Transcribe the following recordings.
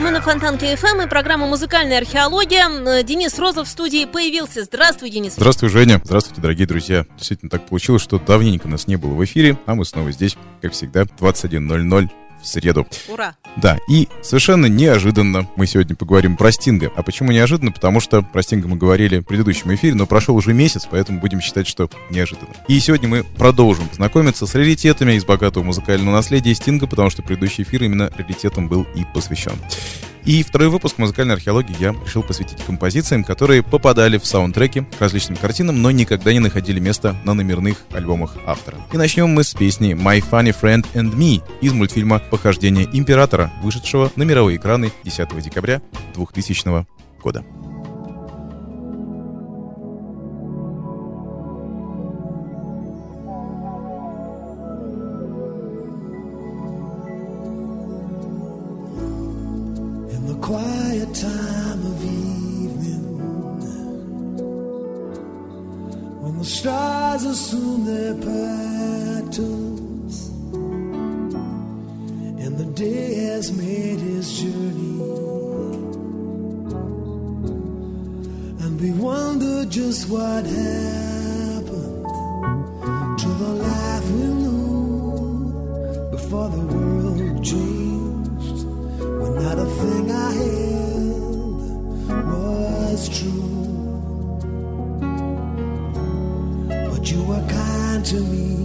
Мы на Фонтанке ФМ и программа «Музыкальная археология». Э, Денис Розов в студии появился. Здравствуй, Денис. Здравствуй, Женя. Здравствуйте, дорогие друзья. Действительно так получилось, что давненько нас не было в эфире, а мы снова здесь, как всегда, 21.00 в среду. Ура. Да, и совершенно неожиданно мы сегодня поговорим про Стинга. А почему неожиданно? Потому что про Стинга мы говорили в предыдущем эфире, но прошел уже месяц, поэтому будем считать, что неожиданно. И сегодня мы продолжим знакомиться с раритетами из богатого музыкального наследия Стинга, потому что предыдущий эфир именно раритетам был и посвящен. И второй выпуск музыкальной археологии я решил посвятить композициям, которые попадали в саундтреки к различным картинам, но никогда не находили места на номерных альбомах автора. И начнем мы с песни My Funny Friend and Me из мультфильма «Похождение императора», вышедшего на мировые экраны 10 декабря 2000 года. Stars assume their patterns, and the day has made his journey, and we wonder just what happened to the life we knew before the world changed. When not a thing I held was true. To me,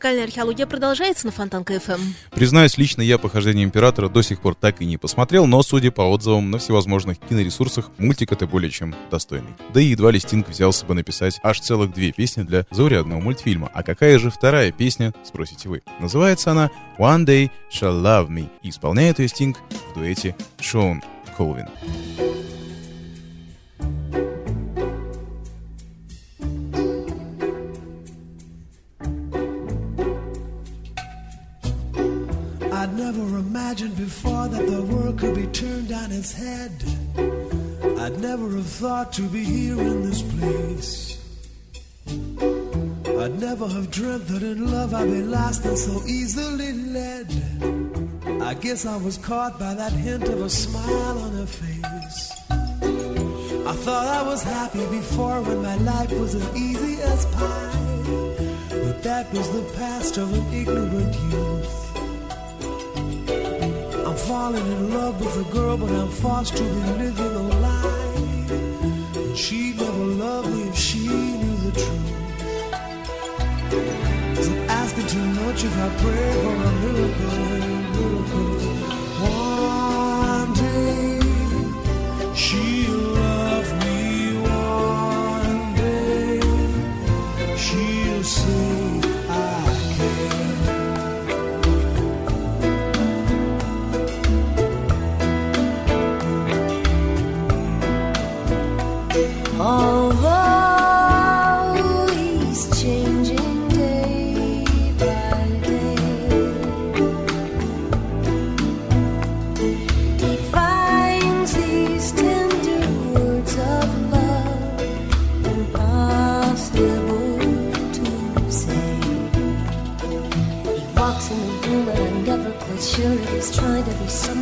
Музыкальная археология продолжается на Фонтанка FM. Признаюсь, лично я «Похождение императора» до сих пор так и не посмотрел, но, судя по отзывам на всевозможных киноресурсах, мультик это более чем достойный. Да и едва ли Стинг взялся бы написать аж целых две песни для заурядного мультфильма. А какая же вторая песня, спросите вы? Называется она «One Day Shall Love Me» и исполняет ее Стинг в дуэте Шон Колвин. I'd never imagined before that the world could be turned on its head. I'd never have thought to be here in this place. I'd never have dreamt that in love I'd be lost and so easily led. I guess I was caught by that hint of a smile on her face. I thought I was happy before when my life was as easy as pie. But that was the past of an ignorant youth. I'm falling in love with a girl, but I'm forced to be living a lie. And she'd never love me if she knew the truth. Is it asking too much if I pray for a miracle? miracle?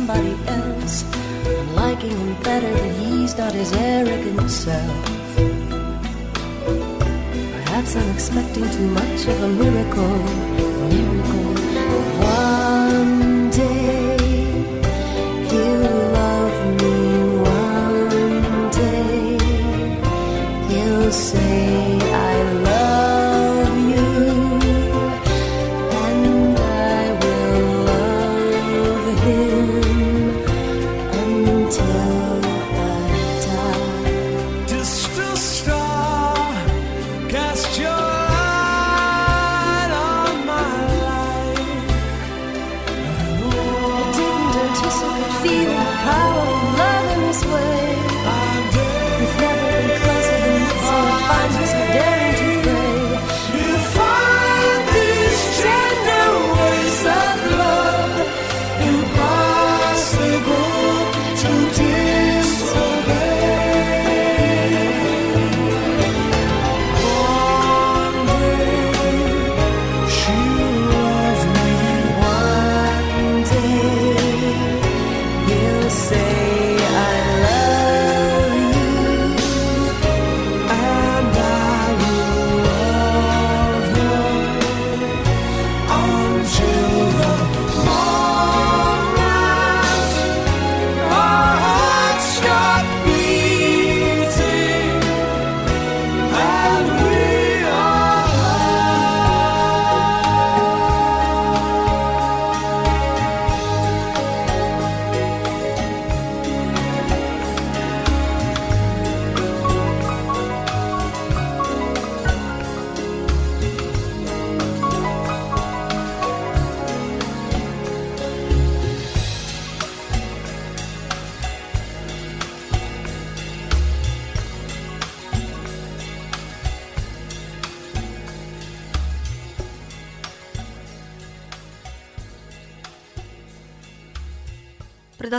Somebody else. I'm liking him better, but he's not his arrogant self. Perhaps I'm expecting too much of a miracle. Miracle. One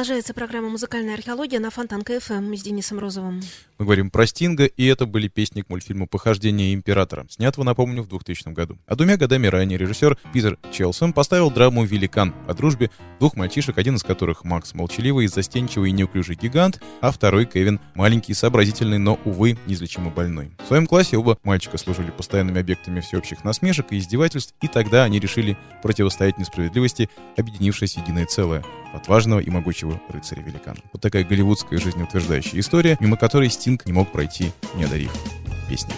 Продолжается программа «Музыкальная археология» на Фонтанка FM с Денисом Розовым. Мы говорим про Стинга, и это были песни к мультфильму «Похождение императора», снятого, напомню, в 2000 году. А двумя годами ранее режиссер Питер Челсом поставил драму «Великан» о дружбе двух мальчишек, один из которых Макс молчаливый, застенчивый и неуклюжий гигант, а второй Кевин маленький, сообразительный, но, увы, неизлечимо больной. В своем классе оба мальчика служили постоянными объектами всеобщих насмешек и издевательств, и тогда они решили противостоять несправедливости, объединившись в единое целое — отважного и могучего рыцаря-великана. Вот такая голливудская жизнеутверждающая история, мимо которой Стинг не мог пройти, не одарив песни.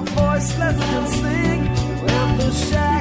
Voiceless, can sing. When the shackle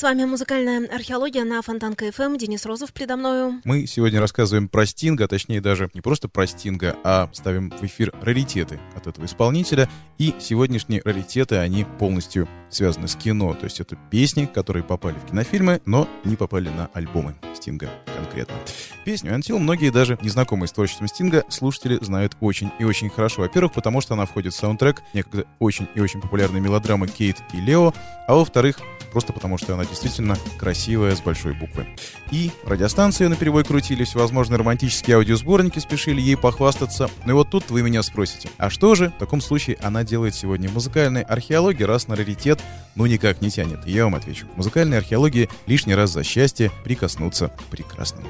С вами музыкальная археология на Фонтанка ФМ. Денис Розов предо мною. Мы сегодня рассказываем про Стинга, а точнее даже не просто про Стинга, а ставим в эфир раритеты от этого исполнителя. И сегодняшние раритеты, они полностью связаны с кино. То есть это песни, которые попали в кинофильмы, но не попали на альбомы Стинга конкретно. Песню Until многие даже незнакомые с творчеством Стинга слушатели знают очень и очень хорошо. Во-первых, потому что она входит в саундтрек некогда очень и очень популярной мелодрамы Кейт и Лео, а во-вторых, просто потому что она действительно красивая с большой буквы. И радиостанции на перебой крутили, всевозможные романтические аудиосборники спешили ей похвастаться. Ну вот тут вы меня спросите, а что же в таком случае она делает сегодня в музыкальной археологии, раз на раритет ну никак не тянет? Я вам отвечу. В музыкальной археологии лишний раз за счастье прикоснуться к прекрасному.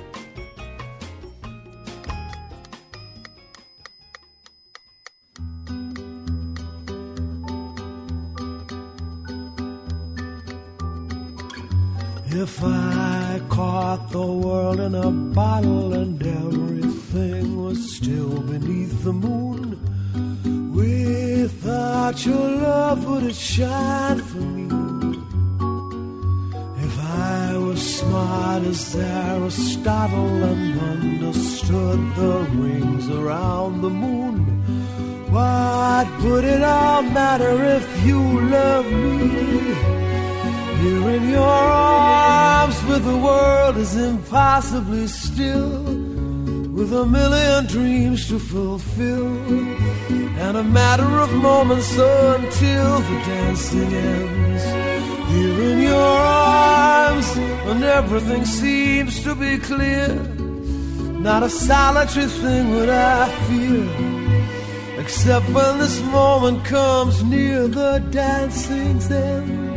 If I caught the world in a bottle and everything was still beneath the moon, without your love, would it shine for me? I was smart as Aristotle and understood the rings around the moon, what would it all matter if you loved me? Here in your arms, with the world is impossibly still, with a million dreams to fulfill, and a matter of moments until the dancing ends. Here in your arms, when everything seems to be clear, not a solitary thing would I fear. Except when this moment comes near the dancing's end.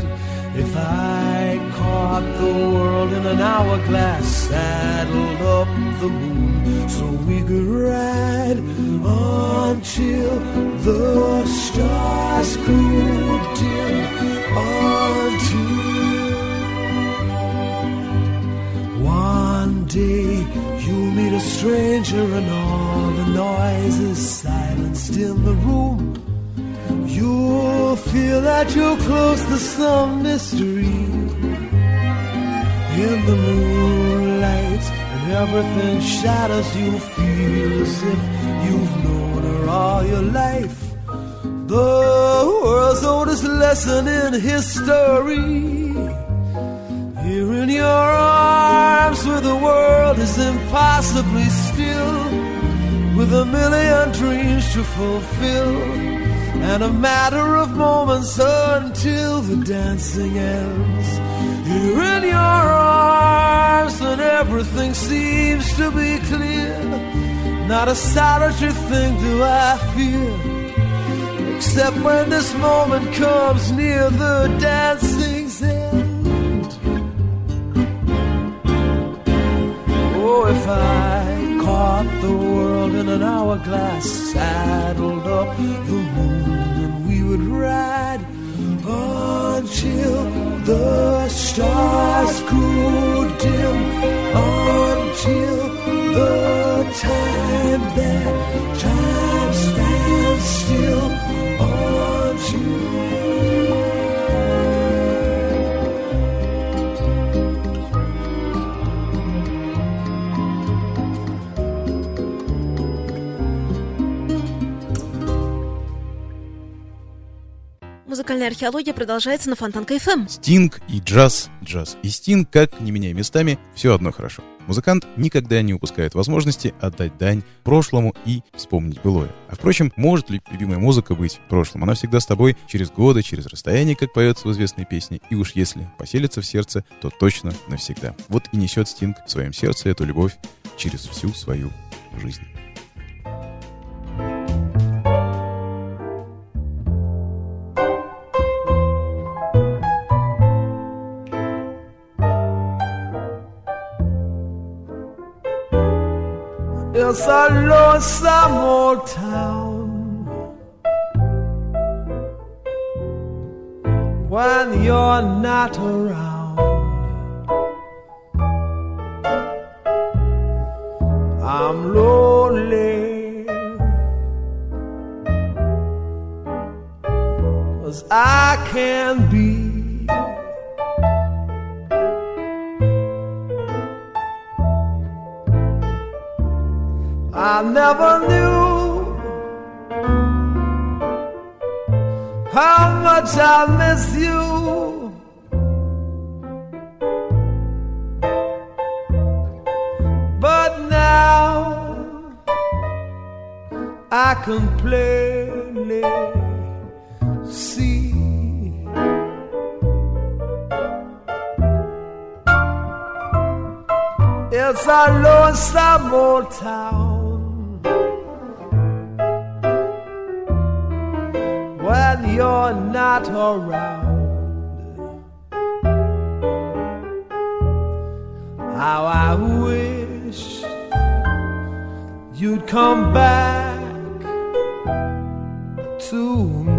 If I caught the world in an hourglass, saddled up the moon, so we could ride until the stars grew dim until one day you'll meet a stranger and all the noise is silenced in the room. You'll feel that you're close to some mystery in the moonlight, and everything shatters You'll feel as if you've known her all your life. The world's oldest lesson in history. Here in your arms, where the world is impossibly still, with a million dreams to fulfill and a matter of moments until the dancing ends. You're in your arms, and everything seems to be clear. Not a solitary thing do I fear, except when this moment comes near the dancing's end. Oh, if I caught the world in an hourglass, saddled up the moon, would ride until the stars grew dim, until the time that time stands still, Музыкальная археология продолжается на Фонтанка ФМ. Стинг и джаз, джаз и Стинг, как не меняя местами, все одно хорошо. Музыкант никогда не упускает возможности отдать дань прошлому и вспомнить былое. А впрочем, может ли любимая музыка быть прошлым? Она всегда с тобой через годы, через расстояние, как поется в известной песне, и уж если поселится в сердце, то точно навсегда. Вот и несет Стинг в своем сердце эту любовь через всю свою жизнь. It's a lonesome old town when you're not around. I'm lonely as I can't be. I never knew how much I miss you. But now I can plainly see. It's a lonesome old town you're not around. How I wish you'd come back to me.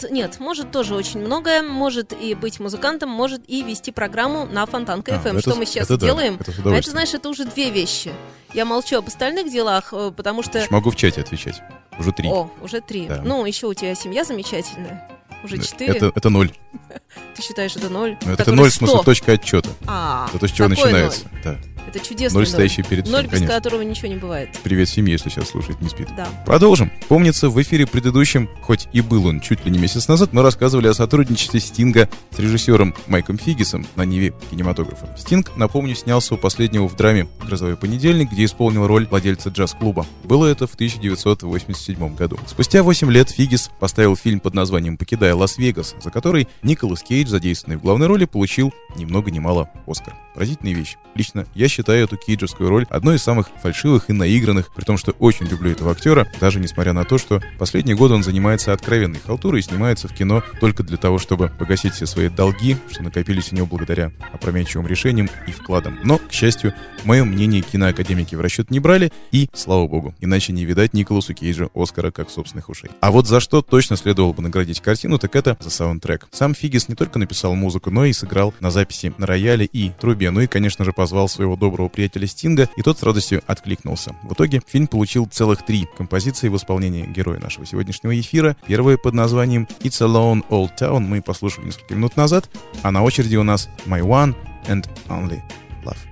Может. нет, может тоже очень многое, может и быть музыкантом, может и вести программу на Фонтанка А, FM, это что мы сейчас это да, делаем. это с а это, знаешь, это уже две вещи. Я молчу об остальных делах, э, потому что... Я могу в чате отвечать. Уже три. О, уже три. Да. Ну, еще у тебя семья замечательная. Уже Да, четыре. Это, это ноль. Ты считаешь, это ноль? Но это ноль в смысле 100. точка отчета. А, Это то, с чего начинается. Да. Это чудесный Ноль, стоящий перед Ноль, всем, без конечно. которого ничего не бывает. Привет семье, если сейчас слушает, не спит. Да. Продолжим. Помнится, в эфире предыдущем, хоть и был он чуть ли не месяц назад, мы рассказывали о сотрудничестве Стинга с режиссером Майком Фигисом на Ниве кинематографа. Стинг, напомню, снялся у последнего в драме «Грозовой понедельник», где исполнил роль владельца джаз-клуба. Было это в 1987 году. Спустя 8 лет Фигис поставил фильм под названием «Покидая Лас-Вегас», за который Николас Кейдж, задействованный в главной роли, получил ни много ни мало Оскар. Поразительная вещь. Лично я считаю эту кейджевскую роль одной из самых фальшивых и наигранных, при том, что очень люблю этого актера, даже несмотря на то, что последние годы он занимается откровенной халтурой и снимается в кино только для того, чтобы погасить все свои долги, что накопились у него благодаря опрометчивым решениям и вкладам. Но, к счастью, мое мнение киноакадемики в расчет не брали, и слава богу, иначе не видать Николасу Кейджу Оскара как собственных ушей. А вот за что точно следовало бы наградить картину, так это за саундтрек. Сам Фигис не только написал музыку, но и сыграл на записи на рояле и трубе, ну и, конечно же, позвал своего доброго приятеля Стинга, и тот с радостью откликнулся. В итоге фильм получил целых три композиции в исполнении героя нашего сегодняшнего эфира. Первая под названием It's a Lone Old Town мы послушали несколько минут назад, а на очереди у нас My One and Only Love.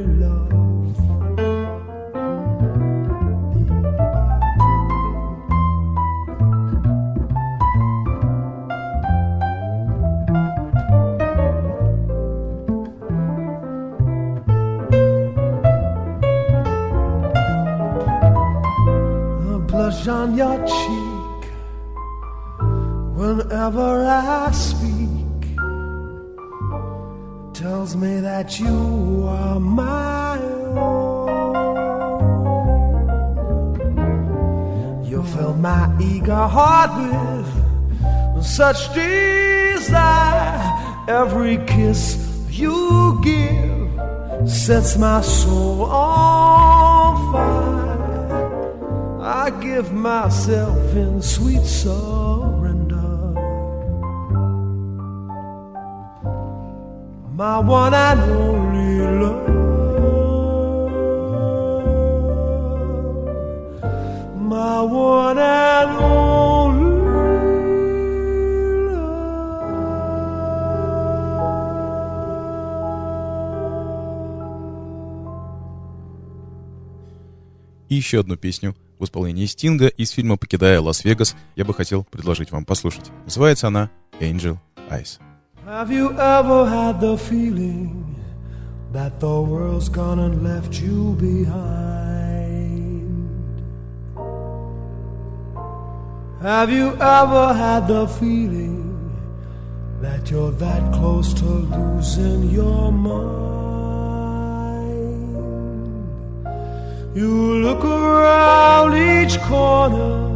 whenever I speak tells me that you are my own. You fill my eager heart with such desire. Every kiss you give sets my soul on fire. I give myself in sweet surrender. my one and only love, my one and only. И еще одну песню в исполнении Стинга из фильма «Покидая Лас-Вегас» я бы хотел предложить вам послушать. Называется она «Angel Eyes». Have you ever had the feeling that the world's gone and left you behind? Have you ever had the feeling that you're that close to losing your mind? You look around each corner,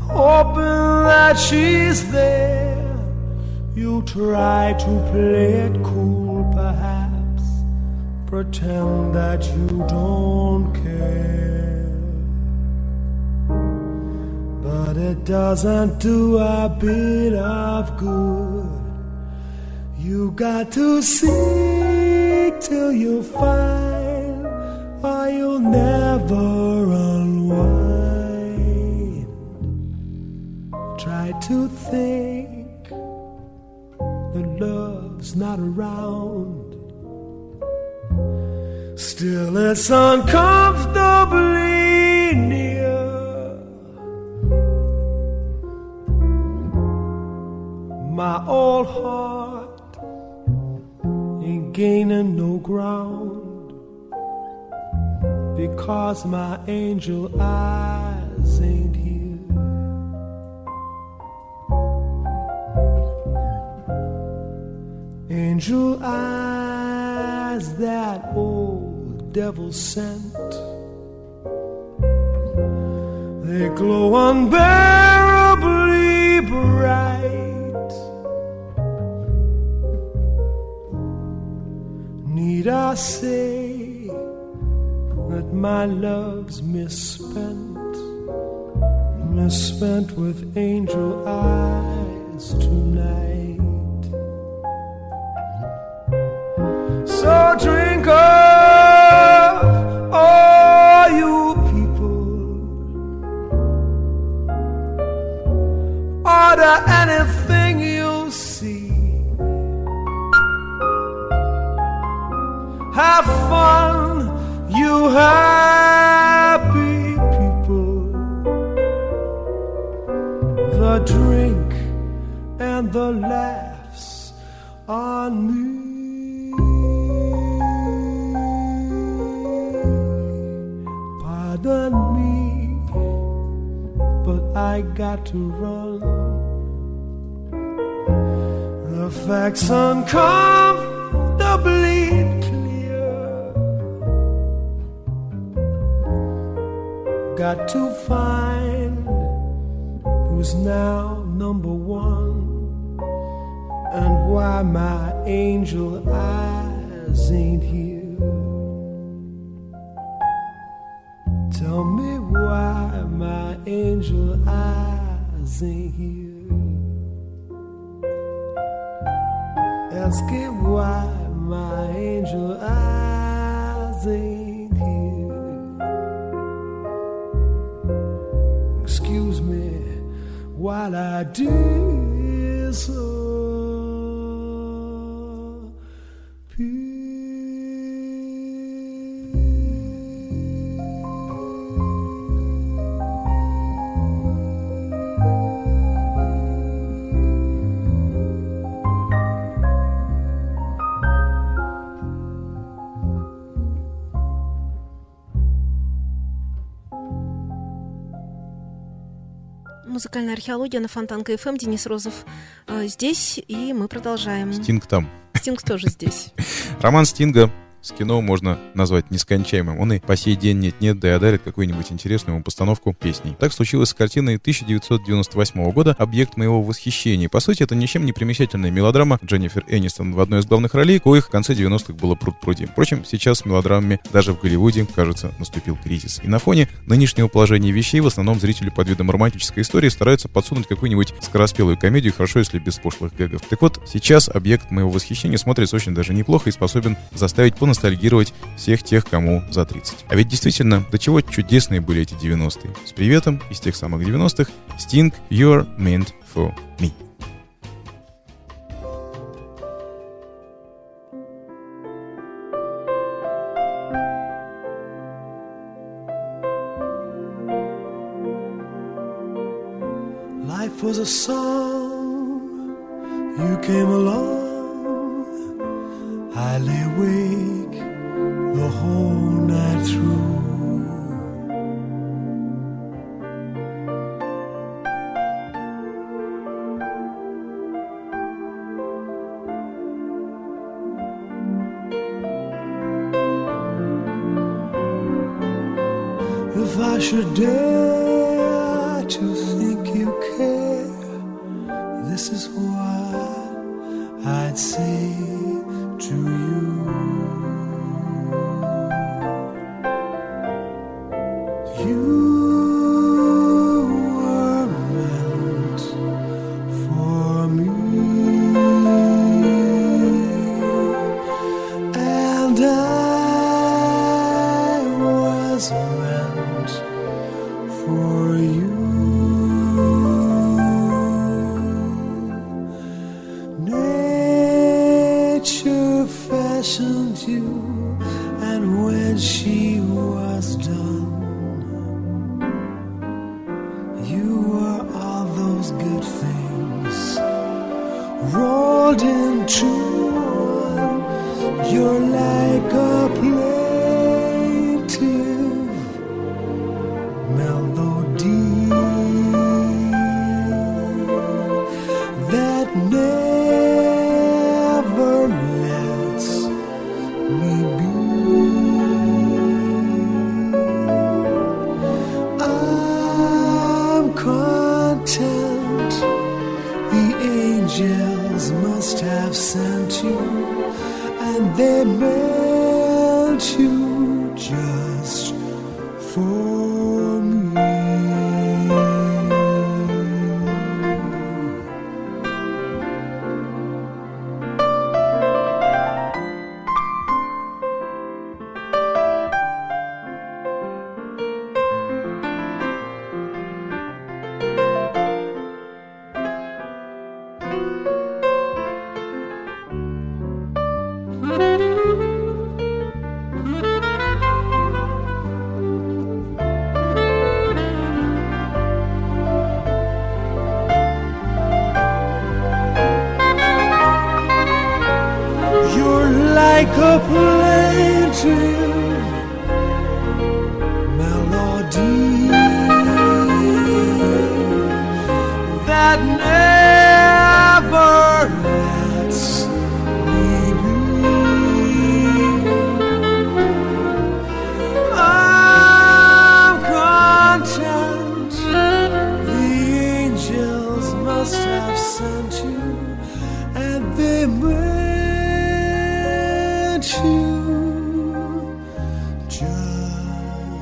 hoping that she's there. You try to play it cool, perhaps, pretend that you don't care. But it doesn't do a bit of good. You got to seek till you find, or you'll never unwind. Not around. Still, it's uncomfortably near. My old heart ain't gaining no ground because my angel eyes Angel eyes that old devil sent. They glow unbearably bright. Need I say that my love's misspent, misspent with angel eyes tonight? Drink up, all you people. Order anything you see. Have fun, you happy people. The drink and the laughs on me. Pardon me, but I got to run. The facts uncomfortably clear. Got to find who's now number one and why my angel eyes ain't here. Музыкальная археология на Фонтанка ФМ. Денис Розов э, здесь, и мы продолжаем. Стинг там. Стинг тоже здесь. Роман Стинга с кино можно назвать нескончаемым. Он и по сей день нет-нет, да и одарит какую-нибудь интересную ему постановку песней. Так случилось с картиной 1998 года «Объект моего восхищения». По сути, это ничем не примечательная мелодрама Дженнифер Энистон в одной из главных ролей, коих в конце 90-х было пруд-пруди. Впрочем, сейчас с мелодрамами даже в Голливуде, кажется, наступил кризис. И на фоне нынешнего положения вещей в основном зрители под видом романтической истории стараются подсунуть какую-нибудь скороспелую комедию, хорошо, если без пошлых гэгов. Так вот, сейчас «Объект моего восхищения» смотрится очень даже неплохо и способен заставить ностальгировать всех тех, кому за 30. А ведь действительно, до чего чудесные были эти 90-е. С приветом из тех самых 90-х Sting You're Meant For Me. Life was a song, you came along. I lay awake the whole night through. If I should dare your life.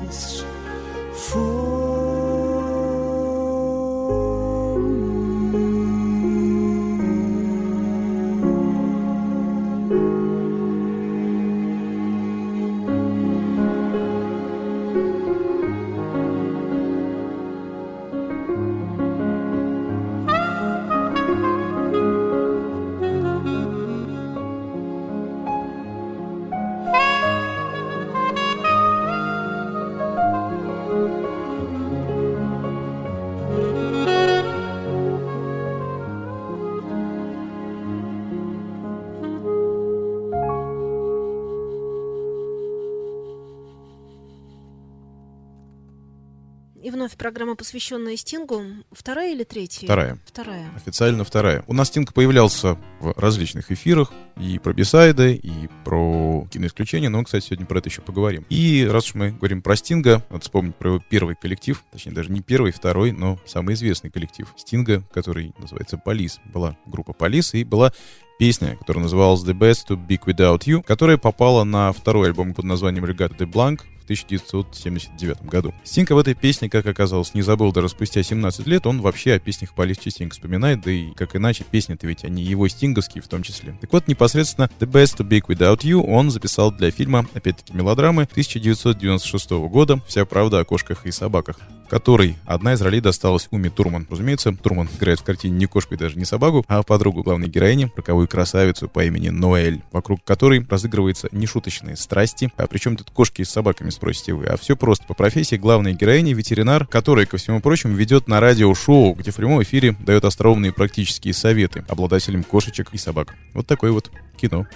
deixaste. Foi вновь программа, посвященная Стингу. Вторая или третья? Вторая. Вторая. Официально вторая. У нас Стинг появлялся в различных эфирах, и про бисайды, и про киноисключения, но, кстати, сегодня про это еще поговорим. И раз уж мы говорим про Стинга, надо вспомнить про его первый коллектив, точнее, даже не первый, второй, но самый известный коллектив Стинга, который называется Полис. Была группа Полис, и была песня, которая называлась The Best to Big Without You, которая попала на второй альбом под названием Regatta de Blanc 1979 году. Стинг в этой песне, как оказалось, не забыл даже спустя 17 лет. Он вообще о песнях Полис частенько вспоминает, да и как иначе, песни-то ведь они его стинговские в том числе. Так вот, непосредственно The Best to Big Without You он записал для фильма, опять-таки, мелодрамы 1996 года «Вся правда о кошках и собаках» которой одна из ролей досталась Уми Турман. Разумеется, Турман играет в картине не кошку и даже не собаку, а подругу главной героини, роковую красавицу по имени Ноэль, вокруг которой разыгрываются нешуточные страсти. А причем тут кошки с собаками, спросите вы? А все просто. По профессии главная героиня ветеринар, которая, ко всему прочему, ведет на радио-шоу, где в прямом эфире дает остроумные практические советы обладателям кошечек и собак. Вот такое вот кино.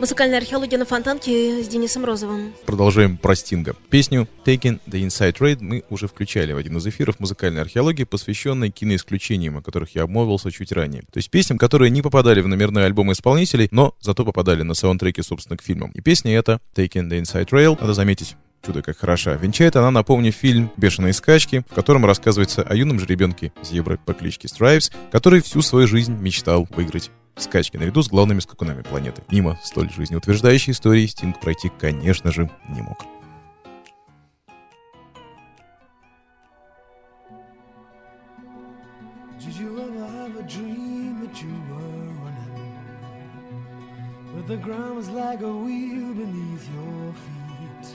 Музыкальная археология на Фонтанке с Денисом Розовым. Продолжаем про Стинга. Песню Taking the Inside Trade мы уже включали в один из эфиров музыкальной археологии, посвященной киноисключениям, о которых я обмолвился чуть ранее. То есть песням, которые не попадали в номерные альбомы исполнителей, но зато попадали на саундтреки, собственно, к фильмам. И песня эта, Taking the Inside Rail, надо заметить, чудо как хороша. Венчает она, напомню, фильм «Бешеные скачки», в котором рассказывается о юном жеребенке Зебры по кличке Страйвс, который всю свою жизнь мечтал выиграть скачки наряду с главными скакунами планеты. Мимо столь жизнеутверждающей истории Стинг пройти, конечно же, не мог. The ground was like a wheel beneath your feet.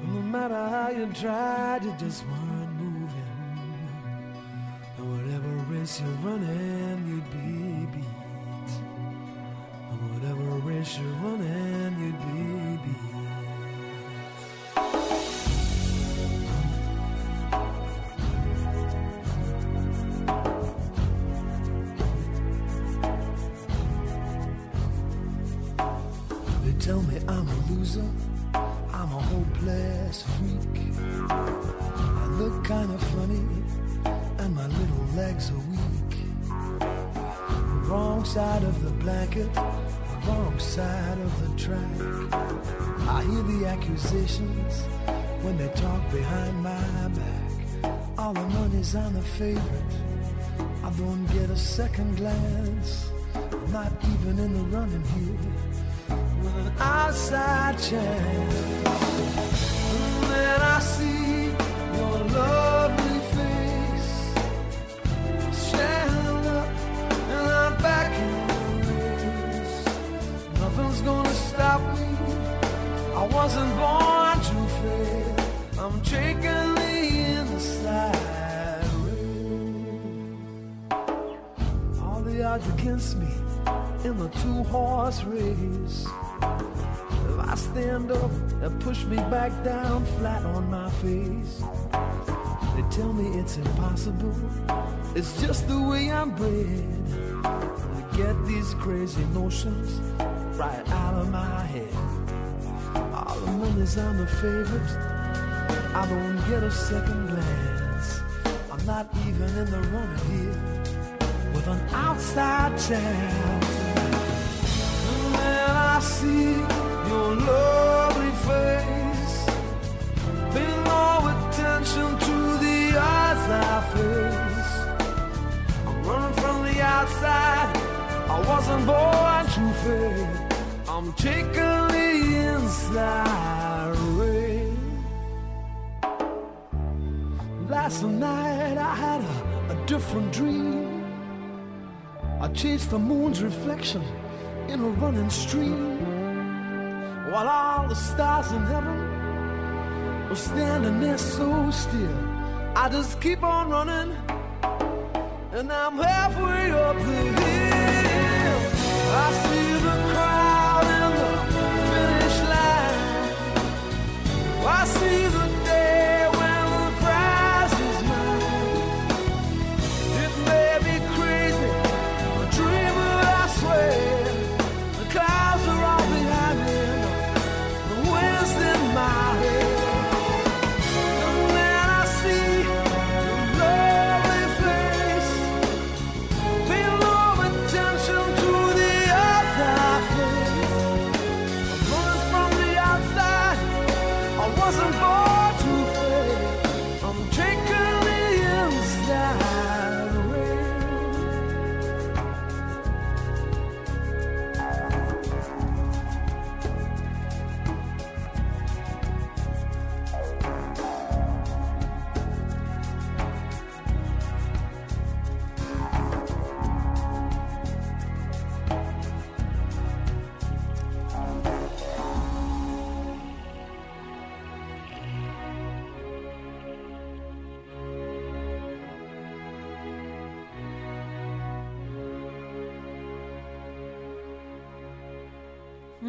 And no matter how you tried, you just weren't moving. And whatever race you're running, you'd be whatever race you're running, you'd be. They tell me I'm a loser, I'm a hopeless freak. I look kind of funny, and my little legs are. Wrong side of the blanket, wrong side of the track. I hear the accusations when they talk behind my back. All the money's on the favorite. I don't get a second glance. I'm not even in the running here with an outside chance. And then I see your lovely wasn't born to fail. I'm taking the inside. All the odds against me in the two horse race. If I stand up and push me back down flat on my face, they tell me it's impossible. It's just the way I'm bred. To get these crazy notions right out of my head. All the favorite. I don't get a second glance. I'm not even in the running here with an outside chance. And then I see your lovely face. Pay no attention to the eyes I face. I'm running from the outside. I wasn't born to fail. I'm inside. Last night I had a different dream. I chased the moon's reflection in a running stream. While all the stars in heaven were standing there so still. I just keep on running, and I'm halfway up the hill.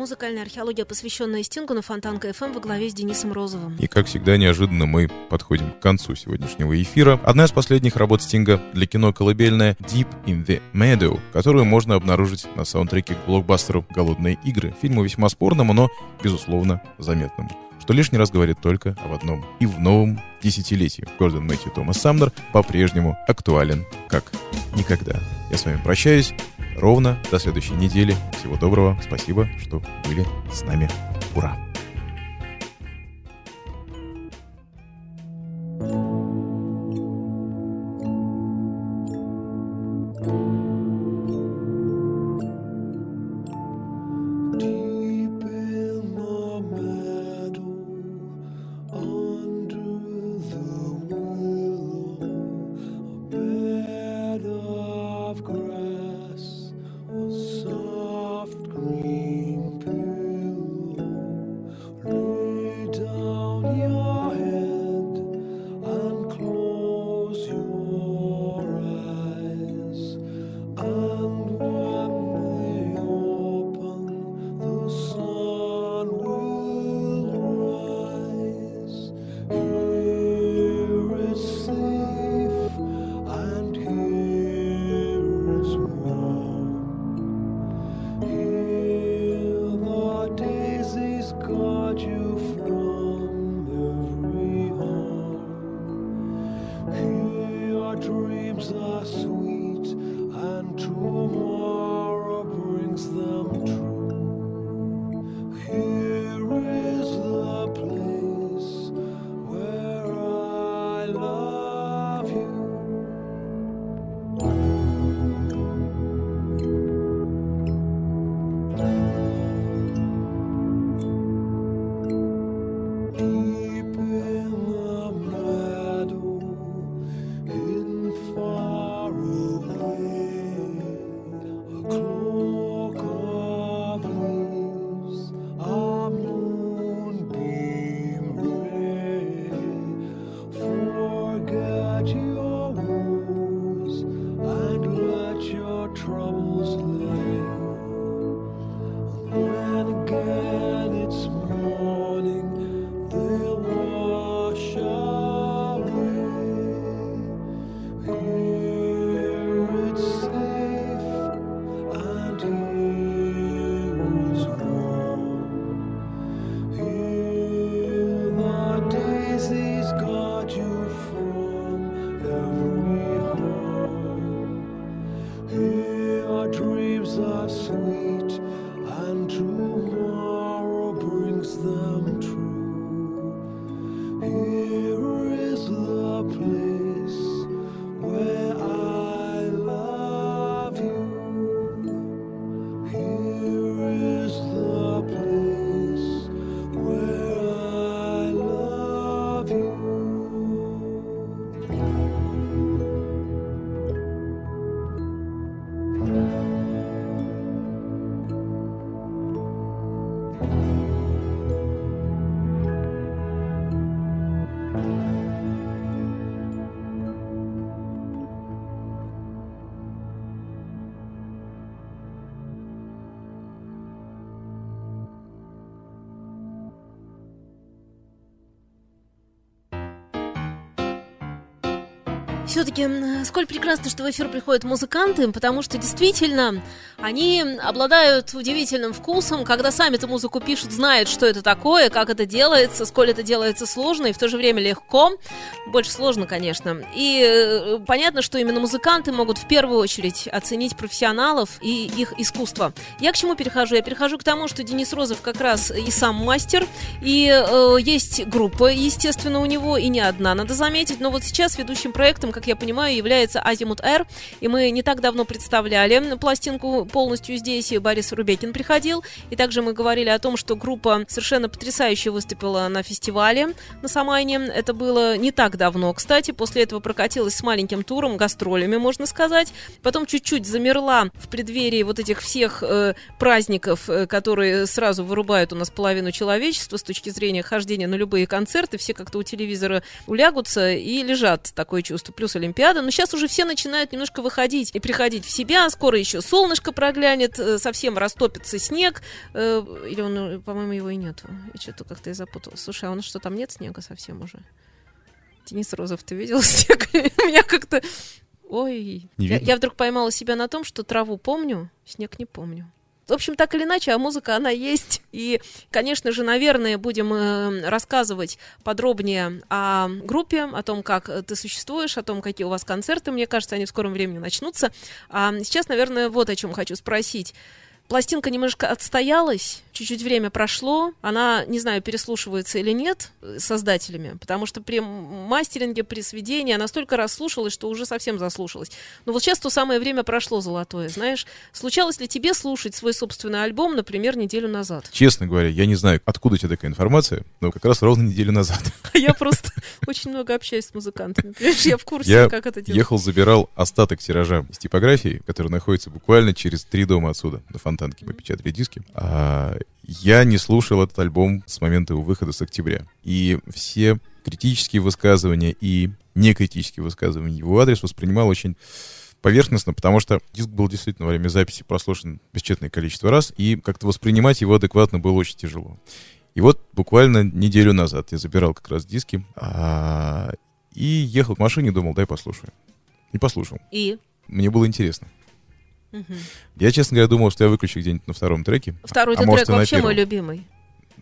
Музыкальная археология, посвященная Стингу на Фонтанка ФМ во главе с Денисом Розовым. И, как всегда, неожиданно мы подходим к концу сегодняшнего эфира. Одна из последних работ Стинга для кино колыбельная «Deep in the Meadow», которую можно обнаружить на саундтреке к блокбастеру «Голодные игры», фильму весьма спорному, но, безусловно, заметному что лишний раз говорит только об одном. И в новом десятилетии Гордон Мэтью Томас Самнер по-прежнему актуален как никогда. Я с вами прощаюсь. Ровно до следующей недели. Всего доброго. Спасибо, что были с нами. Ура! Все-таки, сколь прекрасно, что в эфир приходят музыканты, потому что действительно они обладают удивительным вкусом, когда сами эту музыку пишут, знают, что это такое, как это делается, сколь это делается сложно и в то же время легко. Больше сложно, конечно. И э, понятно, что именно музыканты могут в первую очередь оценить профессионалов и их искусство. Я к чему перехожу? Я перехожу к тому, что Денис Розов как раз и сам мастер, и э, есть группа, естественно, у него, и не одна, надо заметить. Но вот сейчас ведущим проектом, как я понимаю, является Азимут Р. И мы не так давно представляли пластинку полностью здесь. Борис Рубекин приходил. И также мы говорили о том, что группа совершенно потрясающе выступила на фестивале на Самайне. Это было не так давно, кстати. После этого прокатилась с маленьким туром, гастролями, можно сказать. Потом чуть-чуть замерла в преддверии вот этих всех э, праздников, э, которые сразу вырубают у нас половину человечества с точки зрения хождения на любые концерты. Все как-то у телевизора улягутся и лежат, такое чувство. Плюс Олимпиада. Но сейчас уже все начинают немножко выходить и приходить в себя. Скоро еще солнышко проглянет, э, совсем растопится снег. Э, Или он, э, по-моему, его и нету. И что-то как-то я запуталась. Слушай, а у нас что, там нет снега совсем уже? Денис Розов, ты видел снег? У меня как-то... Ой, я, я вдруг поймала себя на том, что траву помню, снег не помню. В общем, так или иначе, а музыка, она есть. И, конечно же, наверное, будем э, рассказывать подробнее о группе, о том, как ты существуешь, о том, какие у вас концерты. Мне кажется, они в скором времени начнутся. А сейчас, наверное, вот о чем хочу спросить. Пластинка немножко отстоялась, чуть-чуть время прошло, она, не знаю, переслушивается или нет э, создателями, потому что при мастеринге, при сведении она столько раз слушалась, что уже совсем заслушалась. Но вот сейчас то самое время прошло золотое, знаешь. Случалось ли тебе слушать свой собственный альбом, например, неделю назад? Честно говоря, я не знаю, откуда у тебя такая информация, но как раз ровно неделю назад Я просто очень много общаюсь с музыкантами, я в курсе, как это делать. ехал, забирал остаток тиража из типографии, который находится буквально через три дома отсюда, на Мы печатали диски. А, я не слушал этот альбом с момента его выхода с октября. И все критические высказывания и некритические высказывания его адрес воспринимал очень поверхностно, потому что диск был действительно во время записи прослушан бесчетное количество раз, и как-то воспринимать его адекватно было очень тяжело. И вот буквально неделю назад я забирал как раз диски а, и ехал в машине, думал, дай послушаю. И послушал. И? Мне было интересно. Мгм. Я, честно говоря, думал, что я выключу где-нибудь на втором треке. Второй а может, трек вообще мой любимый,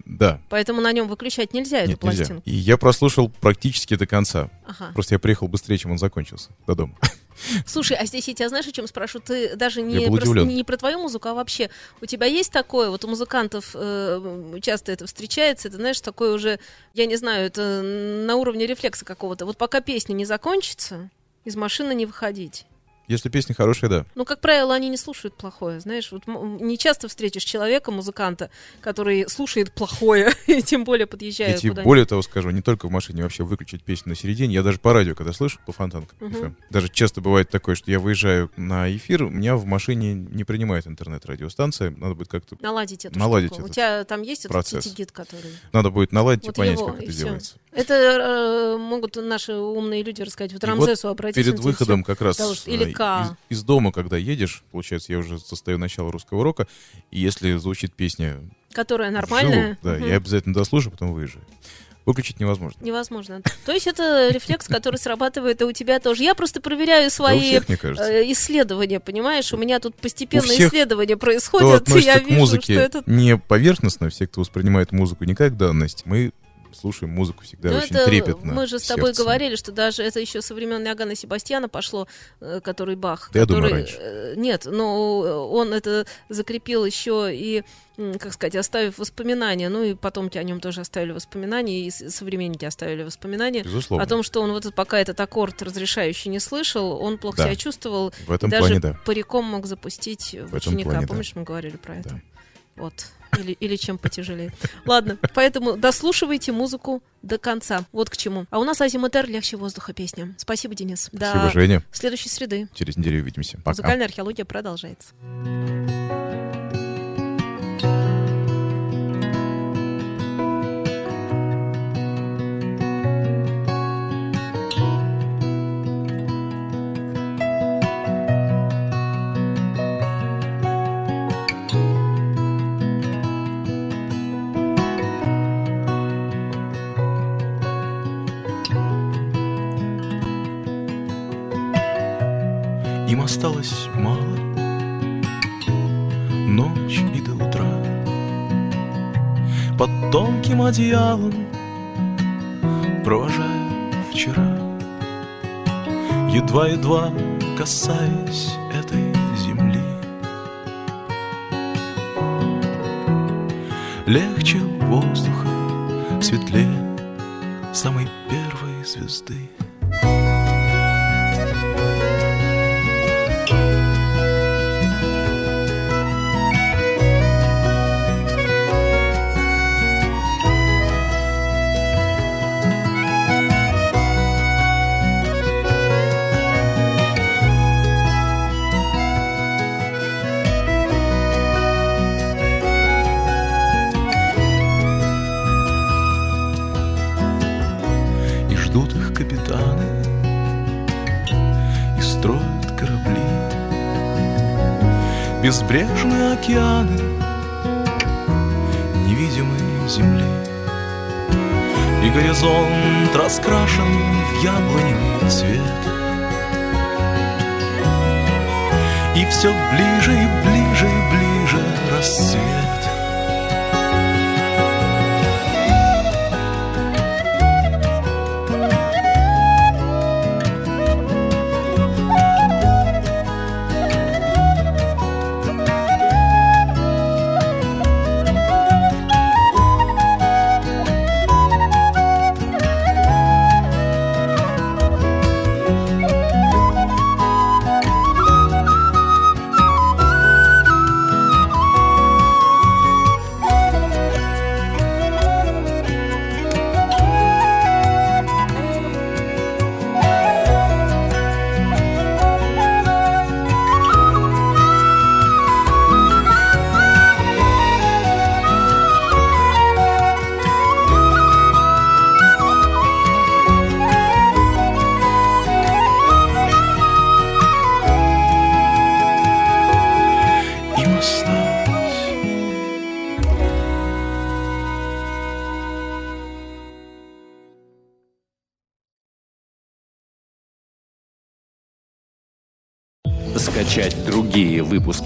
Да. поэтому на нем выключать нельзя эту Нет, нельзя. пластинку. И я прослушал практически до конца. Ага. Просто я приехал быстрее, чем он закончился, до дома. Слушай, а здесь я тебя знаешь, о чем спрошу? Ты даже не, про, не про твою музыку, а вообще у тебя есть такое, вот у музыкантов э, часто это встречается, это, знаешь, такое уже, я не знаю, это на уровне рефлекса какого-то. Вот пока песня не закончится, из машины не выходить. Если песня хорошая, да. Ну, как правило, они не слушают плохое, знаешь. Вот не часто встретишь человека, музыканта, который слушает плохое, и тем более Я тебе куда-нибудь. более того скажу, не только в машине, вообще выключить песню на середине. Я даже по радио, когда слышу, по фонтанкам. FM, даже часто бывает такое, что я выезжаю на эфир, у меня в машине не принимает интернет-радиостанция, надо будет как-то, Наладить эту Наладить штуку. У тебя там есть этот процесс. гид, который... надо будет наладить Вот и понять, его, как и это всё. делается. Это э, могут наши умные люди рассказать. Вот И вот Рамзесу обратиться. Перед выходом как раз Должен- э, или из, К. из дома, когда едешь, получается, я уже состою начала русского рока, и если звучит песня Которая нормальная. да, Мгм. я обязательно дослушаю, потом выезжаю. Выключить невозможно. Невозможно. То есть это рефлекс, который срабатывает и у тебя тоже. Я просто проверяю Да свои всех, мне кажется. э, исследования, понимаешь? У меня тут постепенно всех, исследования Кто происходят, я относится к вижу, музыке что это... не поверхностно, все, кто воспринимает музыку не как данность, мы слушаем музыку всегда Ну, очень это трепетно. мы же с тобой сердцем. говорили, что даже это еще со времен Иоганна Себастьяна пошло, э, который Бах. Да я думаю, который, раньше. э, Нет, но он это закрепил еще и, как сказать, оставив воспоминания. Ну и потомки о нем тоже оставили воспоминания, и современники оставили воспоминания. Безусловно. О том, что он вот пока этот аккорд разрешающий не слышал, он плохо Да. себя чувствовал. В этом и даже плане, да. париком мог запустить в, ученика. плане, да. Помнишь, мы говорили про это? Да. Вот. Или, или чем потяжелее. Ладно, поэтому дослушивайте музыку до конца. Вот к чему. А у нас Азимутер легче воздуха песня. Спасибо, Денис. Спасибо, До Женя. следующей среды. Через неделю увидимся. Пока. Музыкальная археология продолжается. Осталось мало. Ночь и до утра. Под тонким одеялом Провожаю вчера. Едва-едва касаясь этой земли. Легче воздуха, светлее Самой первой звезды безбрежные океаны невидимой земли. И горизонт раскрашен в яблоневый цвет. И все ближе и ближе и ближе рассвет.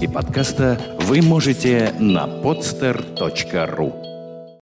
Выпуски подкаста вы можете на podster.ru